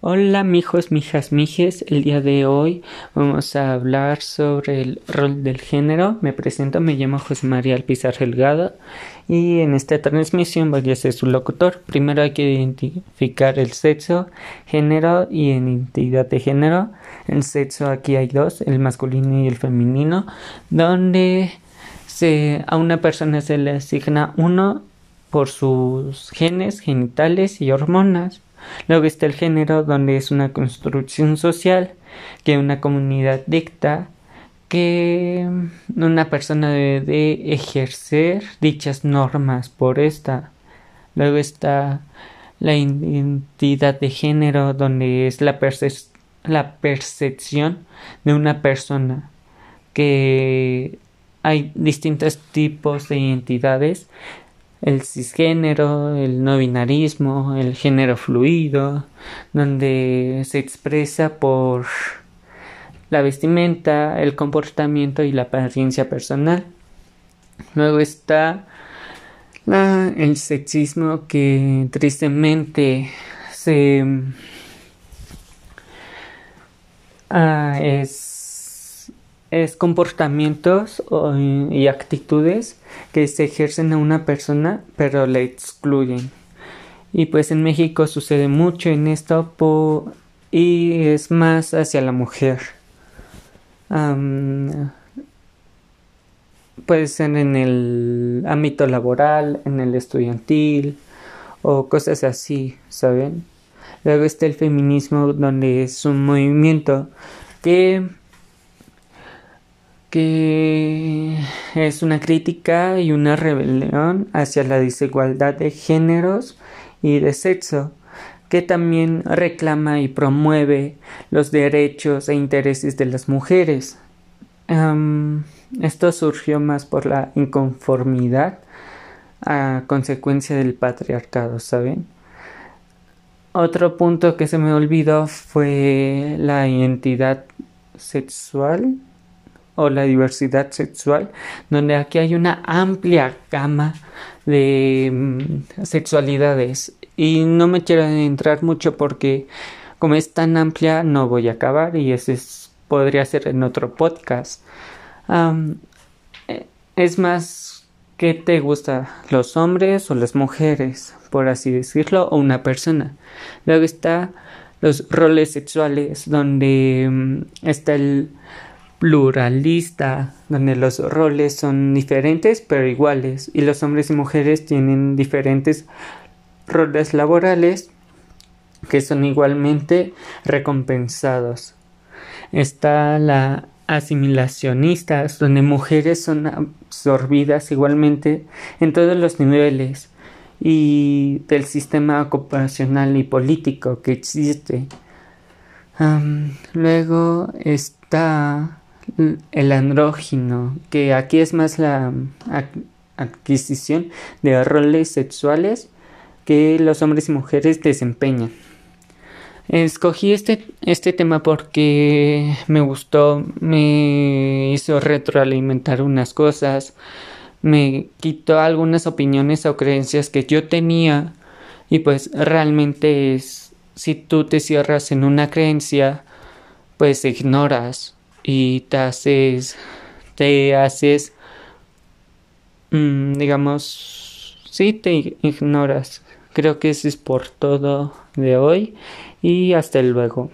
Hola mijos, mijas, mijes. El día de hoy vamos a hablar sobre el rol del género. Me presento, me llamo José María Alpizar Delgado y en esta transmisión voy a ser su locutor. Primero hay que identificar el sexo, género y identidad de género. El sexo aquí hay dos, el masculino y el femenino, donde se, a una persona se le asigna uno por sus genes, genitales y hormonas Luego está el género, donde es una construcción social que una comunidad dicta que una persona debe ejercer dichas normas por esta. Luego está la identidad de género, donde es la, la percepción de una persona que hay distintos tipos de identidades el cisgénero, el no binarismo, el género fluido, donde se expresa por la vestimenta, el comportamiento y la apariencia personal. Luego está el sexismo que tristemente se ah, es es comportamientos y actitudes que se ejercen a una persona pero le excluyen. Y pues en México sucede mucho en esto y es más hacia la mujer. puede ser en el ámbito laboral, en el estudiantil o cosas así, ¿saben? Luego está el feminismo donde es un movimiento que que es una crítica y una rebelión hacia la desigualdad de géneros y de sexo, que también reclama y promueve los derechos e intereses de las mujeres. esto surgió más por la inconformidad a consecuencia del patriarcado, ¿saben? Otro punto que se me olvidó fue la identidad sexual o la diversidad sexual, donde aquí hay una amplia gama de mm, sexualidades y no me quiero entrar mucho porque como es tan amplia no voy a acabar y ese podría ser en otro podcast. Eh, es más, ¿qué te gusta? ¿Los hombres o las mujeres? Por así decirlo, o una persona. Luego está los roles sexuales, donde mm, está el pluralista, donde los roles son diferentes pero iguales y los hombres y mujeres tienen diferentes roles laborales que son igualmente recompensados. Está la asimilacionista, donde mujeres son absorbidas igualmente en todos los niveles y del sistema ocupacional y político que existe. luego está el andrógino, que aquí es más la adquisición de roles sexuales que los hombres y mujeres desempeñan. Escogí este, este tema porque me gustó, me hizo retroalimentar unas cosas, me quitó algunas opiniones o creencias que yo tenía y pues realmente es, si tú te cierras en una creencia, pues ignoras y te haces, te haces, mm, digamos, sí, te ignoras. Creo que eso es por todo de hoy y hasta luego.